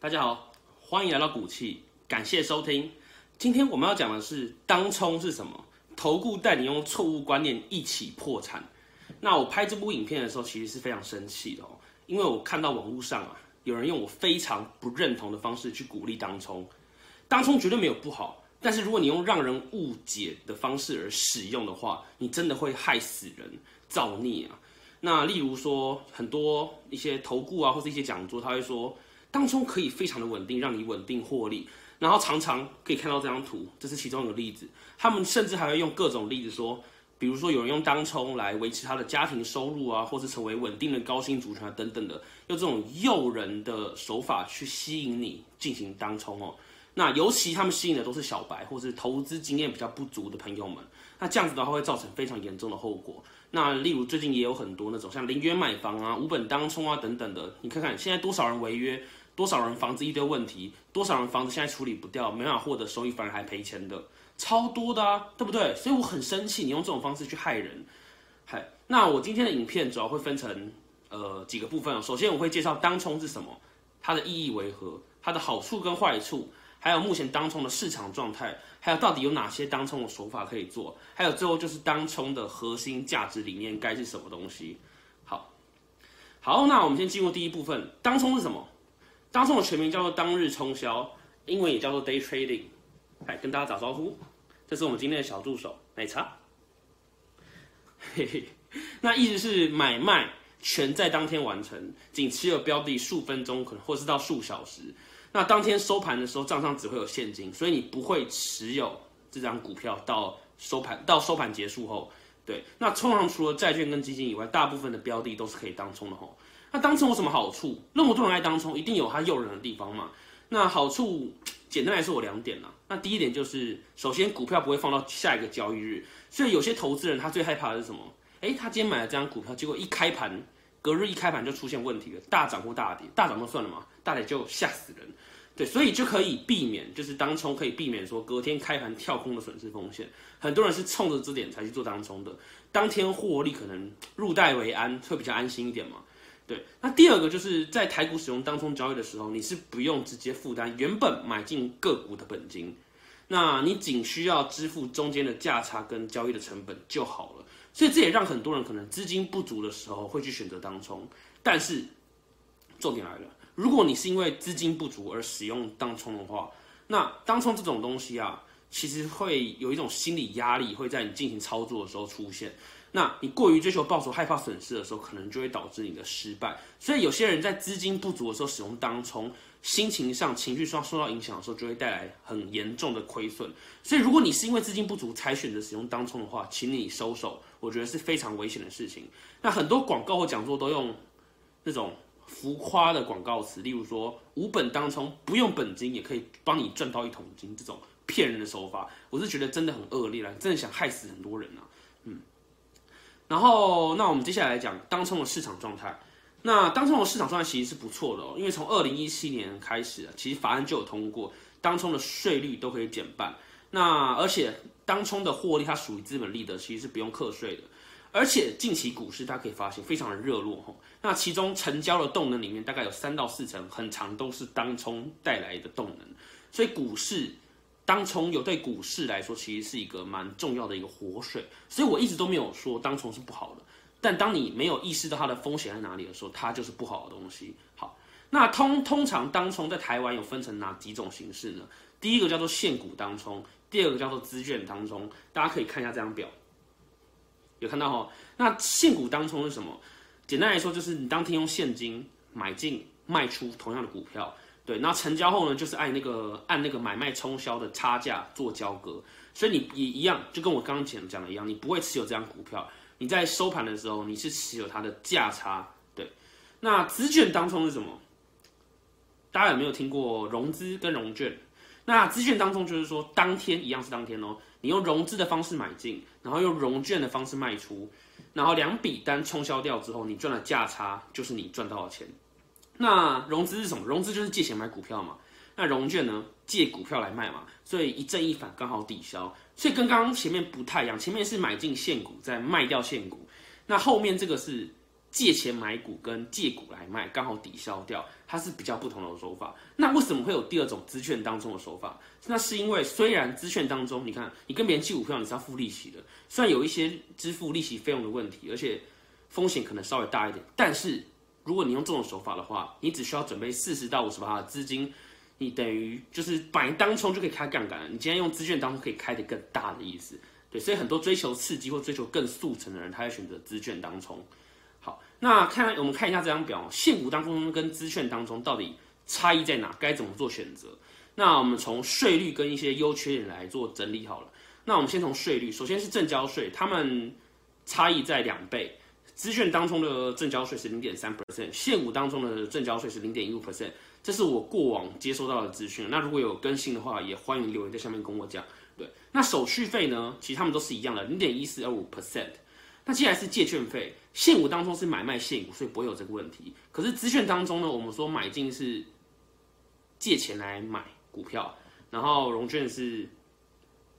大家好，欢迎来到股气，感谢收听。今天我们要讲的是当冲是什么？投顾带你用错误观念一起破产。那我拍这部影片的时候，其实是非常生气的哦，因为我看到网络上啊，有人用我非常不认同的方式去鼓励当冲。当冲绝对没有不好，但是如果你用让人误解的方式而使用的话，你真的会害死人，造孽啊！那例如说，很多一些投顾啊，或是一些讲座，他会说。当冲可以非常的稳定，让你稳定获利，然后常常可以看到这张图，这是其中一个例子。他们甚至还会用各种例子说，比如说有人用当冲来维持他的家庭收入啊，或是成为稳定的高薪族群啊等等的，用这种诱人的手法去吸引你进行当冲哦。那尤其他们吸引的都是小白或是投资经验比较不足的朋友们，那这样子的话会造成非常严重的后果。那例如最近也有很多那种像零元买房啊、无本当冲啊等等的，你看看现在多少人违约。多少人房子一堆问题，多少人房子现在处理不掉，没办法获得收益，反而还赔钱的，超多的啊，对不对？所以我很生气，你用这种方式去害人。嗨，那我今天的影片主要会分成呃几个部分。首先我会介绍当冲是什么，它的意义为何，它的好处跟坏处，还有目前当冲的市场状态，还有到底有哪些当冲的手法可以做，还有最后就是当冲的核心价值理念该是什么东西。好，好，那我们先进入第一部分，当冲是什么？当冲的全名叫做当日冲销，英文也叫做 day trading。来跟大家打招呼，这是我们今天的小助手奶茶。嘿嘿，那意思是买卖全在当天完成，仅持有标的数分钟，可能或是到数小时。那当天收盘的时候，账上只会有现金，所以你不会持有这张股票到收盘到收盘结束后。对，那通常除了债券跟基金以外，大部分的标的都是可以当冲的吼。那当冲有什么好处？那么多人爱当冲，一定有它诱人的地方嘛。那好处简单来说有两点啦。那第一点就是，首先股票不会放到下一个交易日，所以有些投资人他最害怕的是什么？诶，他今天买了这张股票，结果一开盘，隔日一开盘就出现问题了，大涨或大跌，大涨就算了嘛，大跌就吓死人。对，所以就可以避免，就是当冲可以避免说隔天开盘跳空的损失风险。很多人是冲着这点才去做当冲的，当天获利可能入袋为安，会比较安心一点嘛。对，那第二个就是在台股使用当冲交易的时候，你是不用直接负担原本买进个股的本金，那你仅需要支付中间的价差跟交易的成本就好了。所以这也让很多人可能资金不足的时候会去选择当冲。但是重点来了，如果你是因为资金不足而使用当冲的话，那当冲这种东西啊，其实会有一种心理压力会在你进行操作的时候出现。那你过于追求报酬、害怕损失的时候，可能就会导致你的失败。所以有些人在资金不足的时候使用当冲，心情上、情绪上受到影响的时候，就会带来很严重的亏损。所以如果你是因为资金不足才选择使用当冲的话，请你收手，我觉得是非常危险的事情。那很多广告或讲座都用那种浮夸的广告词，例如说无本当冲，不用本金也可以帮你赚到一桶金，这种骗人的手法，我是觉得真的很恶劣了，真的想害死很多人啊。然后，那我们接下来讲当冲的市场状态。那当冲的市场状态其实是不错的哦，因为从二零一七年开始，其实法案就有通过，当冲的税率都可以减半。那而且当冲的获利它属于资本利得，其实是不用课税的。而且近期股市大家可以发现非常的热络哈，那其中成交的动能里面大概有三到四成，很长都是当冲带来的动能，所以股市。当冲有对股市来说，其实是一个蛮重要的一个活水，所以我一直都没有说当冲是不好的。但当你没有意识到它的风险在哪里的时候，它就是不好的东西。好，那通通常当冲在台湾有分成哪几种形式呢？第一个叫做现股当冲，第二个叫做资券当冲。大家可以看一下这张表，有看到哈？那现股当冲是什么？简单来说，就是你当天用现金买进、卖出同样的股票。对，那成交后呢，就是按那个按那个买卖冲销的差价做交割，所以你也一样，就跟我刚刚讲讲的一样，你不会持有这张股票，你在收盘的时候你是持有它的价差。对，那资券当中是什么？大家有没有听过融资跟融券？那资券当中就是说，当天一样是当天哦，你用融资的方式买进，然后用融券的方式卖出，然后两笔单冲销掉之后，你赚的价差就是你赚到的钱。那融资是什么？融资就是借钱买股票嘛。那融券呢？借股票来卖嘛。所以一正一反刚好抵消。所以跟刚刚前面不太一样，前面是买进现股再卖掉现股，那后面这个是。借钱买股跟借股来卖，刚好抵消掉，它是比较不同的手法。那为什么会有第二种资券当中的手法？那是因为虽然资券当中，你看你跟别人借股票你是要付利息的，虽然有一些支付利息费用的问题，而且风险可能稍微大一点，但是如果你用这种手法的话，你只需要准备四十到五十八的资金，你等于就是买当冲就可以开杠杆了。你今天用资券当中可以开的更大的意思，对，所以很多追求刺激或追求更速成的人，他会选择资券当冲。那看，我们看一下这张表，现股当中跟资券当中到底差异在哪？该怎么做选择？那我们从税率跟一些优缺点来做整理好了。那我们先从税率，首先是正交税，他们差异在两倍。资券当中的正交税是零点三 percent，现股当中的正交税是零点一五 percent。这是我过往接收到的资讯。那如果有更新的话，也欢迎留言在下面跟我讲。对，那手续费呢？其实他们都是一样的，零点一四二五 percent。那既然是借券费，现股当中是买卖现股，所以不会有这个问题。可是资券当中呢，我们说买进是借钱来买股票，然后融券是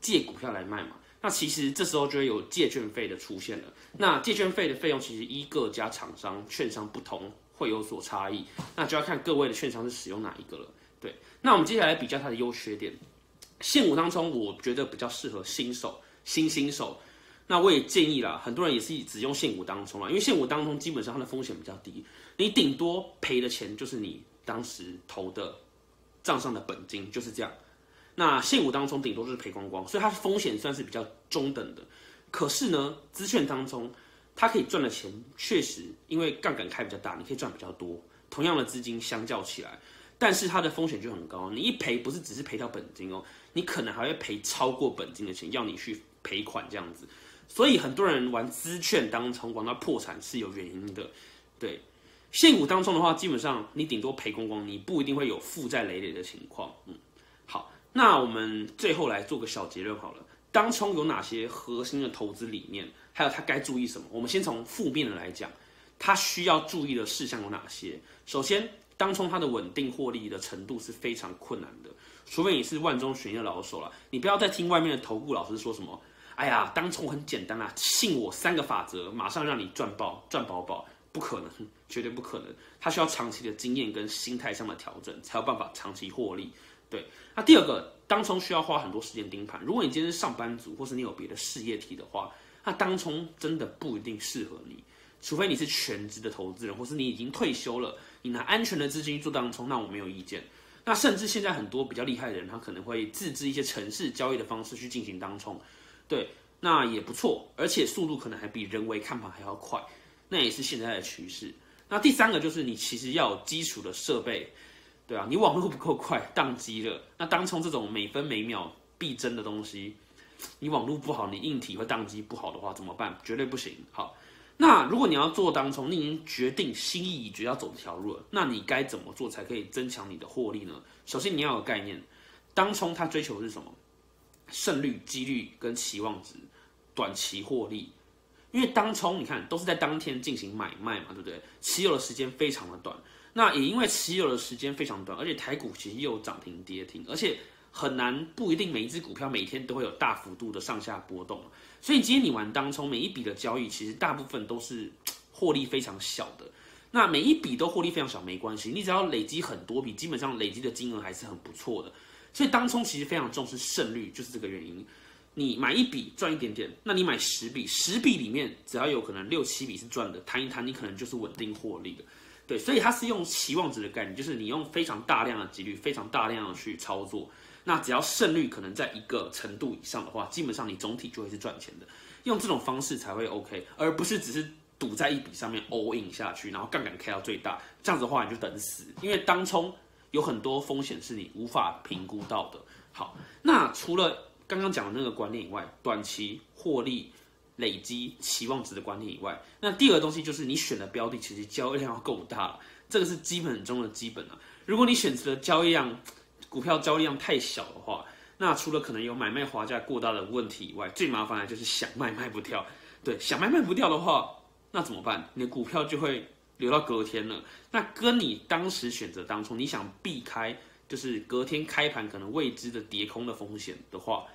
借股票来卖嘛。那其实这时候就会有借券费的出现了。那借券费的费用其实依各家厂商券商不同会有所差异，那就要看各位的券商是使用哪一个了。对，那我们接下来比较它的优缺点，现股当中我觉得比较适合新手、新新手。那我也建议啦，很多人也是只用现股当中啦，因为现股当中基本上它的风险比较低，你顶多赔的钱就是你当时投的账上的本金，就是这样。那现股当中顶多就是赔光光，所以它的风险算是比较中等的。可是呢，资券当中它可以赚的钱确实因为杠杆开比较大，你可以赚比较多。同样的资金相较起来，但是它的风险就很高，你一赔不是只是赔到本金哦，你可能还会赔超过本金的钱，要你去赔款这样子。所以很多人玩资券当中玩到破产是有原因的，对，现股当中的话，基本上你顶多赔光光，你不一定会有负债累累的情况。嗯，那我们最后来做个小结论好了，当冲有哪些核心的投资理念，还有它该注意什么？我们先从负面的来讲，它需要注意的事项有哪些？首先，当冲它的稳定获利的程度是非常困难的，除非你是万中选一的老手了，你不要再听外面的投顾老师说什么。哎呀，当冲很简单啊，信我三个法则，马上让你赚爆赚饱饱，不可能，绝对不可能。它需要长期的经验跟心态上的调整，才有办法长期获利。对，那第二个，当冲需要花很多时间盯盘。如果你今天是上班族，或是你有别的事业体的话，那当冲真的不一定适合你。除非你是全职的投资人，或是你已经退休了，你拿安全的资金做当冲，那我没有意见。那甚至现在很多比较厉害的人，他可能会自制一些城市交易的方式去进行当冲。对，那也不错，而且速度可能还比人为看盘还要快，那也是现在的趋势。那第三个就是你其实要有基础的设备，对啊，你网络不够快，宕机了。那当冲这种每分每秒必争的东西，你网络不好，你硬体会宕机不好的话怎么办？绝对不行。好，那如果你要做当冲，你已经决定心意已决要走这条路了，那你该怎么做才可以增强你的获利呢？首先你要有概念，当冲它追求的是什么？胜率、几率跟期望值，短期获利，因为当冲你看都是在当天进行买卖嘛，对不对？持有的时间非常的短，那也因为持有的时间非常短，而且台股其实又有涨停跌停，而且很难不一定每一只股票每天都会有大幅度的上下波动，所以今天你玩当冲，每一笔的交易其实大部分都是获利非常小的。那每一笔都获利非常小没关系，你只要累积很多笔，基本上累积的金额还是很不错的。所以当冲其实非常重视胜率，就是这个原因。你买一笔赚一点点，那你买十笔，十笔里面只要有可能六七笔是赚的，谈一谈你可能就是稳定获利的。对，所以它是用期望值的概念，就是你用非常大量的几率，非常大量的去操作，那只要胜率可能在一个程度以上的话，基本上你总体就会是赚钱的。用这种方式才会 OK，而不是只是赌在一笔上面 all in 下去，然后杠杆开到最大，这样子的话你就等死，因为当冲。有很多风险是你无法评估到的。好，那除了刚刚讲的那个观念以外，短期获利累积期望值的观念以外，那第二个东西就是你选的标的其实交易量要够大，这个是基本中的基本啊。如果你选择的交易量股票交易量太小的话，那除了可能有买卖滑价过大的问题以外，最麻烦的就是想卖卖不掉。对，想卖卖不掉的话，那怎么办？你的股票就会留到隔天了。那跟你当时选择当初，你想避开就是隔天开盘可能未知的跌空的风险的话，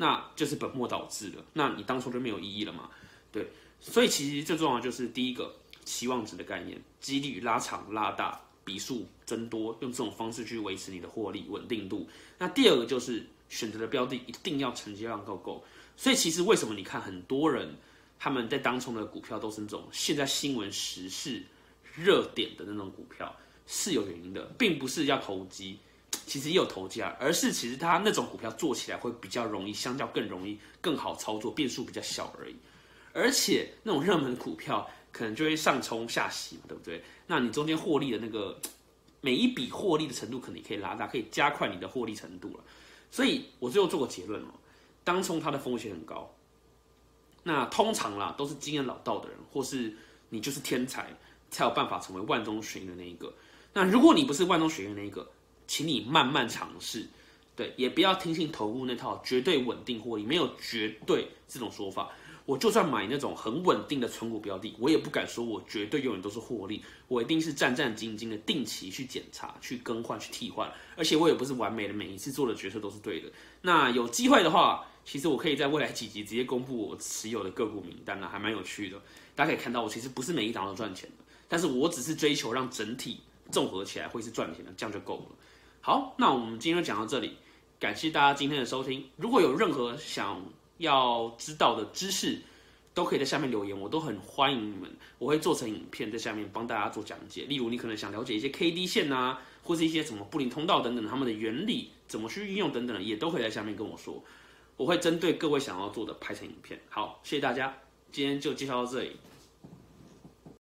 那就是本末倒置了。那你当初就没有意义了嘛？对，所以其实最重要就是第一个期望值的概念，几率拉长拉大。笔数增多，用这种方式去维持你的获利稳定度。那第二个就是选择的标的一定要成交量够够。所以其实为什么你看很多人他们在当冲的股票都是那种现在新闻时事热点的那种股票，是有原因的，并不是要投机，其实也有投机啊，而是其实它那种股票做起来会比较容易，相较更容易、更好操作，变数比较小而已。而且那种热门股票。可能就会上冲下洗嘛，对不对？那你中间获利的那个每一笔获利的程度，可能也可以拉大，可以加快你的获利程度了。所以我最后做个结论哦，当冲它的风险很高。那通常啦，都是经验老道的人，或是你就是天才，才有办法成为万中选一的那一个。那如果你不是万中选一的那一个，请你慢慢尝试，对，也不要听信投顾那套绝对稳定获利，没有绝对这种说法。我就算买那种很稳定的存股标的，我也不敢说我绝对永远都是获利，我一定是战战兢兢的定期去检查、去更换、去替换，而且我也不是完美的，每一次做的决策都是对的。那有机会的话，其实我可以在未来几集直接公布我持有的个股名单啊，还蛮有趣的。大家可以看到，我其实不是每一档都赚钱的，但是我只是追求让整体综合起来会是赚钱的，这样就够了。好，那我们今天就讲到这里，感谢大家今天的收听。如果有任何想要知道的知识都可以在下面留言，我都很欢迎你们。我会做成影片在下面帮大家做讲解。例如，你可能想了解一些 K D 线啊，或是一些什么布林通道等等，他们的原理怎么去运用等等，也都可以在下面跟我说。我会针对各位想要做的拍成影片。好，谢谢大家，今天就介绍到这里。